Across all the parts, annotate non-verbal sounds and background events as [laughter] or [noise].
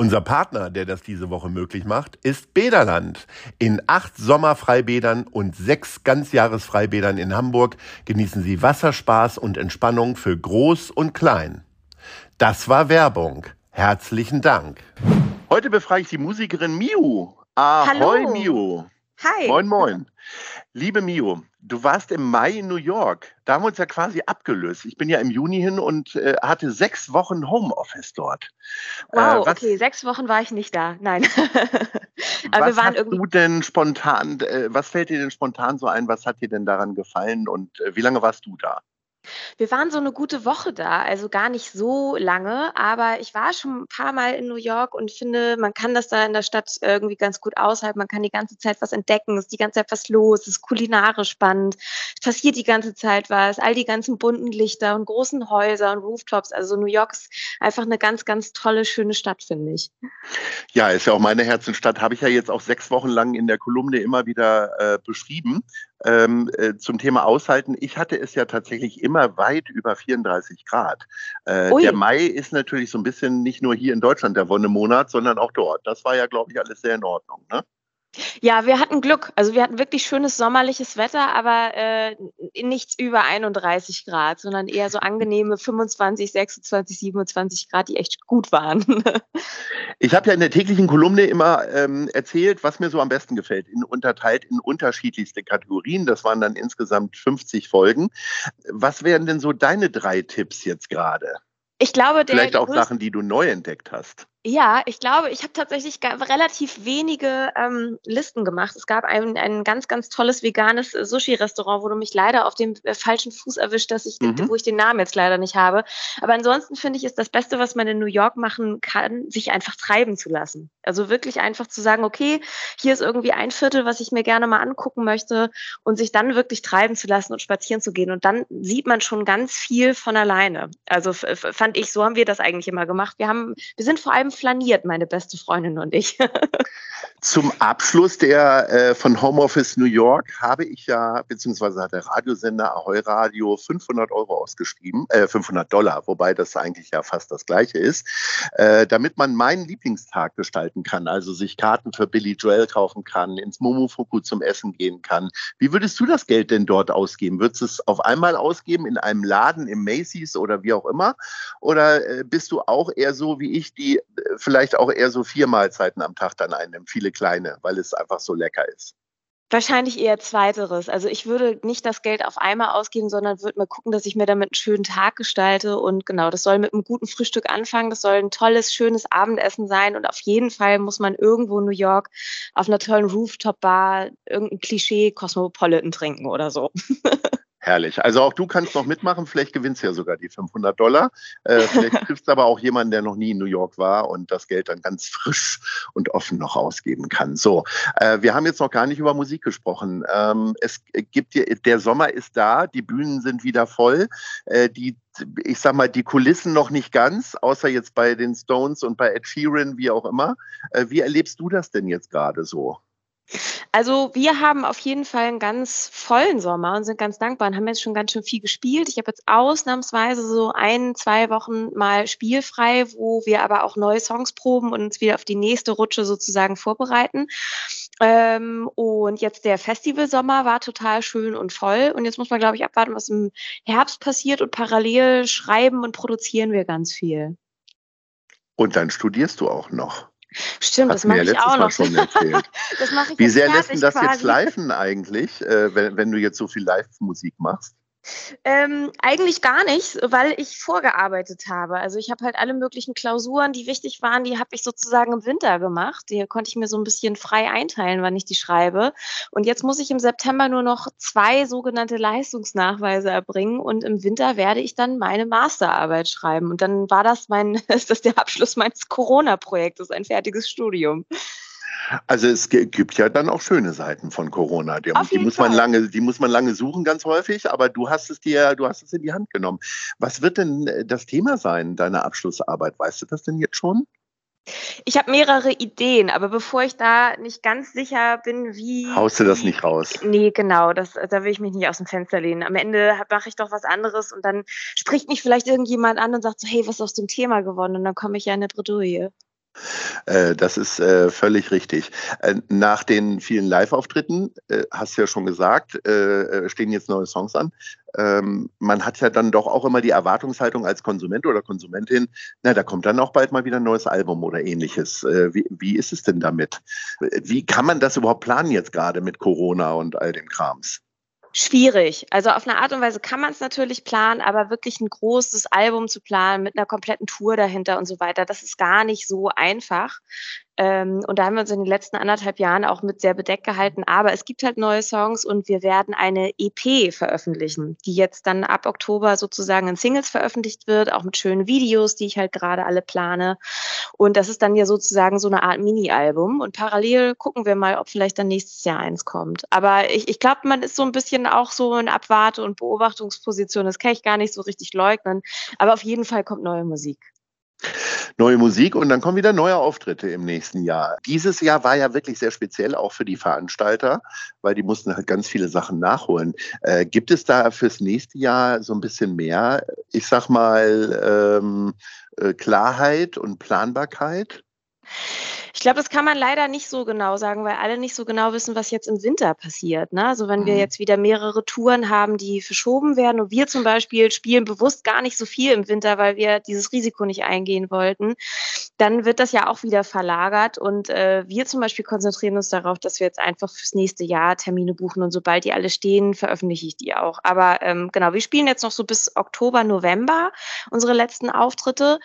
Unser Partner, der das diese Woche möglich macht, ist Bederland. In acht Sommerfreibädern und sechs Ganzjahresfreibädern in Hamburg genießen Sie Wasserspaß und Entspannung für Groß und Klein. Das war Werbung. Herzlichen Dank. Heute befrage ich die Musikerin Miu. Ahoi, Hallo. Miu. Hi. Moin, moin. Liebe Mio, du warst im Mai in New York. Da haben wir uns ja quasi abgelöst. Ich bin ja im Juni hin und äh, hatte sechs Wochen Homeoffice dort. Wow, Äh, okay, sechs Wochen war ich nicht da. Nein. [laughs] Aber was wir waren hast irgendwie. du denn spontan, äh, was fällt dir denn spontan so ein? Was hat dir denn daran gefallen und äh, wie lange warst du da? Wir waren so eine gute Woche da, also gar nicht so lange, aber ich war schon ein paar Mal in New York und finde, man kann das da in der Stadt irgendwie ganz gut aushalten. Man kann die ganze Zeit was entdecken, es ist die ganze Zeit was los, es ist kulinarisch spannend, es passiert die ganze Zeit was, all die ganzen bunten Lichter und großen Häuser und Rooftops. Also New York ist einfach eine ganz, ganz tolle, schöne Stadt, finde ich. Ja, ist ja auch meine Herzenstadt. Habe ich ja jetzt auch sechs Wochen lang in der Kolumne immer wieder äh, beschrieben. Ähm, äh, zum Thema Aushalten. Ich hatte es ja tatsächlich immer weit über 34 Grad. Äh, der Mai ist natürlich so ein bisschen nicht nur hier in Deutschland der Wonnemonat, sondern auch dort. Das war ja, glaube ich, alles sehr in Ordnung. Ne? Ja, wir hatten Glück. Also wir hatten wirklich schönes sommerliches Wetter, aber äh, nichts über 31 Grad, sondern eher so angenehme 25, 26, 27 Grad, die echt gut waren. [laughs] Ich habe ja in der täglichen Kolumne immer ähm, erzählt, was mir so am besten gefällt, in, unterteilt in unterschiedlichste Kategorien. Das waren dann insgesamt 50 Folgen. Was wären denn so deine drei Tipps jetzt gerade? Ich glaube, der Vielleicht auch Sachen, die du neu entdeckt hast. Ja, ich glaube, ich habe tatsächlich relativ wenige ähm, Listen gemacht. Es gab ein, ein ganz, ganz tolles veganes äh, Sushi-Restaurant, wo du mich leider auf dem äh, falschen Fuß erwischt, dass ich, Mhm. wo ich den Namen jetzt leider nicht habe. Aber ansonsten finde ich, ist das Beste, was man in New York machen kann, sich einfach treiben zu lassen. Also wirklich einfach zu sagen, okay, hier ist irgendwie ein Viertel, was ich mir gerne mal angucken möchte und sich dann wirklich treiben zu lassen und spazieren zu gehen. Und dann sieht man schon ganz viel von alleine. Also fand ich, so haben wir das eigentlich immer gemacht. Wir haben, wir sind vor allem flaniert, meine beste Freundin und ich. [laughs] Zum Abschluss der äh, von Homeoffice New York habe ich ja, beziehungsweise hat der Radiosender Ahoy Radio 500 Euro ausgeschrieben, äh, 500 Dollar, wobei das eigentlich ja fast das gleiche ist, äh, damit man meinen Lieblingstag gestalten kann, also sich Karten für Billy Joel kaufen kann, ins Momofuku zum Essen gehen kann. Wie würdest du das Geld denn dort ausgeben? Würdest du es auf einmal ausgeben in einem Laden, im Macy's oder wie auch immer? Oder äh, bist du auch eher so wie ich, die äh, vielleicht auch eher so vier Mahlzeiten am Tag dann einnimmt, viele kleine, weil es einfach so lecker ist? Wahrscheinlich eher zweiteres. Also ich würde nicht das Geld auf einmal ausgeben, sondern würde mal gucken, dass ich mir damit einen schönen Tag gestalte. Und genau, das soll mit einem guten Frühstück anfangen. Das soll ein tolles, schönes Abendessen sein. Und auf jeden Fall muss man irgendwo in New York auf einer tollen Rooftop-Bar irgendein Klischee Cosmopolitan trinken oder so. [laughs] Herrlich. Also auch du kannst noch mitmachen. Vielleicht gewinnst du ja sogar die 500 Dollar. Äh, vielleicht [laughs] triffst du aber auch jemanden, der noch nie in New York war und das Geld dann ganz frisch und offen noch ausgeben kann. So, äh, wir haben jetzt noch gar nicht über Musik gesprochen. Ähm, es gibt hier, der Sommer ist da, die Bühnen sind wieder voll. Äh, die, ich sag mal, die Kulissen noch nicht ganz, außer jetzt bei den Stones und bei Ed Sheeran, wie auch immer. Äh, wie erlebst du das denn jetzt gerade so? Also wir haben auf jeden Fall einen ganz vollen Sommer und sind ganz dankbar und haben jetzt schon ganz schön viel gespielt. Ich habe jetzt ausnahmsweise so ein, zwei Wochen mal spielfrei, wo wir aber auch neue Songs proben und uns wieder auf die nächste Rutsche sozusagen vorbereiten. Ähm, und jetzt der Festivalsommer war total schön und voll. Und jetzt muss man, glaube ich, abwarten, was im Herbst passiert. Und parallel schreiben und produzieren wir ganz viel. Und dann studierst du auch noch. Stimmt, das mache ja ich auch Mal noch. schon erzählt. [laughs] das mache ich Wie jetzt sehr lässt denn das jetzt quasi. liven eigentlich, äh, wenn, wenn du jetzt so viel Live-Musik machst? Ähm, eigentlich gar nicht, weil ich vorgearbeitet habe. Also ich habe halt alle möglichen Klausuren, die wichtig waren, die habe ich sozusagen im Winter gemacht. Die konnte ich mir so ein bisschen frei einteilen, wann ich die schreibe. Und jetzt muss ich im September nur noch zwei sogenannte Leistungsnachweise erbringen und im Winter werde ich dann meine Masterarbeit schreiben. Und dann war das mein, [laughs] ist das der Abschluss meines Corona-Projektes, ein fertiges Studium. Also es gibt ja dann auch schöne Seiten von Corona. Die, die muss man lange, die muss man lange suchen, ganz häufig. Aber du hast es dir, du hast es in die Hand genommen. Was wird denn äh, das Thema sein deiner Abschlussarbeit? Weißt du das denn jetzt schon? Ich habe mehrere Ideen, aber bevor ich da nicht ganz sicher bin, wie. Haust du das nicht raus? Nee, genau, das, da will ich mich nicht aus dem Fenster lehnen. Am Ende mache ich doch was anderes und dann spricht mich vielleicht irgendjemand an und sagt so, hey, was ist aus dem Thema geworden? Und dann komme ich ja in eine Bredouille. Äh, das ist äh, völlig richtig. Äh, nach den vielen Live-Auftritten, hast du ja schon gesagt, stehen jetzt neue Songs an. Ähm, man hat ja dann doch auch immer die Erwartungshaltung als Konsument oder Konsumentin, na, da kommt dann auch bald mal wieder ein neues Album oder ähnliches. Wie, wie ist es denn damit? Wie kann man das überhaupt planen jetzt gerade mit Corona und all dem Krams? Schwierig. Also auf eine Art und Weise kann man es natürlich planen, aber wirklich ein großes Album zu planen mit einer kompletten Tour dahinter und so weiter, das ist gar nicht so einfach. Ähm, und da haben wir uns in den letzten anderthalb Jahren auch mit sehr bedeckt gehalten. Aber es gibt halt neue Songs und wir werden eine EP veröffentlichen, die jetzt dann ab Oktober sozusagen in Singles veröffentlicht wird, auch mit schönen Videos, die ich halt gerade alle plane. Und das ist dann ja sozusagen so eine Art Mini-Album. Und parallel gucken wir mal, ob vielleicht dann nächstes Jahr eins kommt. Aber ich, ich glaube, man ist so ein bisschen auch so in Abwarte- und Beobachtungsposition. Das kann ich gar nicht so richtig leugnen. Aber auf jeden Fall kommt neue Musik neue Musik und dann kommen wieder neue Auftritte im nächsten Jahr. Dieses Jahr war ja wirklich sehr speziell auch für die Veranstalter, weil die mussten halt ganz viele Sachen nachholen. Äh, gibt es da fürs nächste Jahr so ein bisschen mehr, ich sag mal, ähm, äh, Klarheit und Planbarkeit? Ich glaube, das kann man leider nicht so genau sagen, weil alle nicht so genau wissen, was jetzt im Winter passiert. Ne? Also wenn wir mhm. jetzt wieder mehrere Touren haben, die verschoben werden und wir zum Beispiel spielen bewusst gar nicht so viel im Winter, weil wir dieses Risiko nicht eingehen wollten, dann wird das ja auch wieder verlagert und äh, wir zum Beispiel konzentrieren uns darauf, dass wir jetzt einfach fürs nächste Jahr Termine buchen und sobald die alle stehen, veröffentliche ich die auch. Aber ähm, genau, wir spielen jetzt noch so bis Oktober, November unsere letzten Auftritte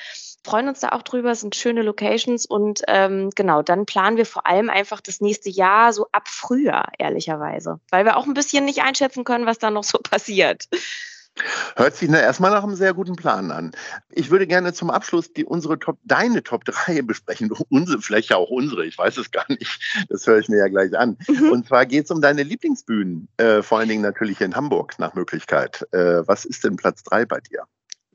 freuen uns da auch drüber, es sind schöne Locations und ähm, genau, dann planen wir vor allem einfach das nächste Jahr so ab Frühjahr, ehrlicherweise, weil wir auch ein bisschen nicht einschätzen können, was da noch so [laughs] passiert. Hört sich na, erstmal nach einem sehr guten Plan an. Ich würde gerne zum Abschluss die, unsere Top, deine Top 3 besprechen. Unsere, vielleicht auch unsere, ich weiß es gar nicht. Das höre ich mir ja gleich an. Mhm. Und zwar geht es um deine Lieblingsbühnen, äh, vor allen Dingen natürlich in Hamburg nach Möglichkeit. Äh, was ist denn Platz 3 bei dir?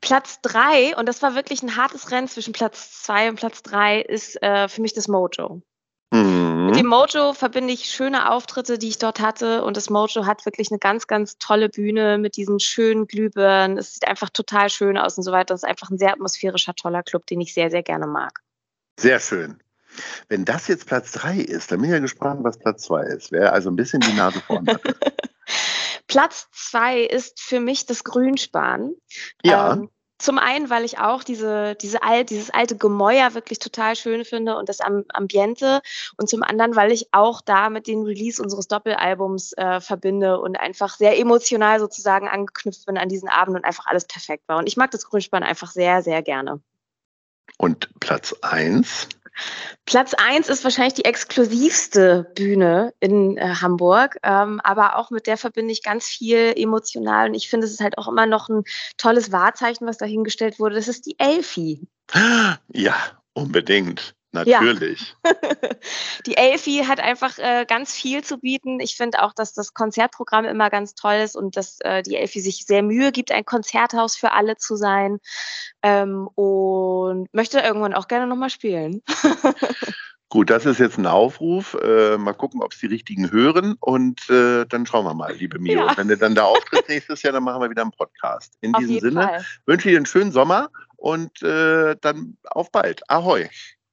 Platz drei, und das war wirklich ein hartes Rennen zwischen Platz zwei und Platz drei, ist äh, für mich das Mojo. Mhm. Mit dem Mojo verbinde ich schöne Auftritte, die ich dort hatte. Und das Mojo hat wirklich eine ganz, ganz tolle Bühne mit diesen schönen Glühbirnen. Es sieht einfach total schön aus und so weiter. Das ist einfach ein sehr atmosphärischer, toller Club, den ich sehr, sehr gerne mag. Sehr schön. Wenn das jetzt Platz drei ist, dann bin ich ja gespannt, was Platz zwei ist. Wer also ein bisschen die Nase vorne hat. [laughs] Platz zwei ist für mich das Grünspan. Ja. Ähm, zum einen, weil ich auch diese, diese alt, dieses alte Gemäuer wirklich total schön finde und das Ambiente. Und zum anderen, weil ich auch da mit dem Release unseres Doppelalbums äh, verbinde und einfach sehr emotional sozusagen angeknüpft bin an diesen Abend und einfach alles perfekt war. Und ich mag das Grünspan einfach sehr, sehr gerne. Und Platz eins? Platz eins ist wahrscheinlich die exklusivste Bühne in äh, Hamburg, ähm, aber auch mit der verbinde ich ganz viel emotional und ich finde, es ist halt auch immer noch ein tolles Wahrzeichen, was dahingestellt wurde. Das ist die Elfi. Ja, unbedingt. Natürlich. Ja. [laughs] die Elfi hat einfach äh, ganz viel zu bieten. Ich finde auch, dass das Konzertprogramm immer ganz toll ist und dass äh, die Elfi sich sehr Mühe gibt, ein Konzerthaus für alle zu sein. Ähm, und möchte irgendwann auch gerne nochmal spielen. [laughs] Gut, das ist jetzt ein Aufruf. Äh, mal gucken, ob es die richtigen hören. Und äh, dann schauen wir mal, liebe Mio. Ja. Wenn du dann da auftritt nächstes Jahr, dann machen wir wieder einen Podcast. In auf diesem Sinne Fall. wünsche ich dir einen schönen Sommer und äh, dann auf bald. Ahoi.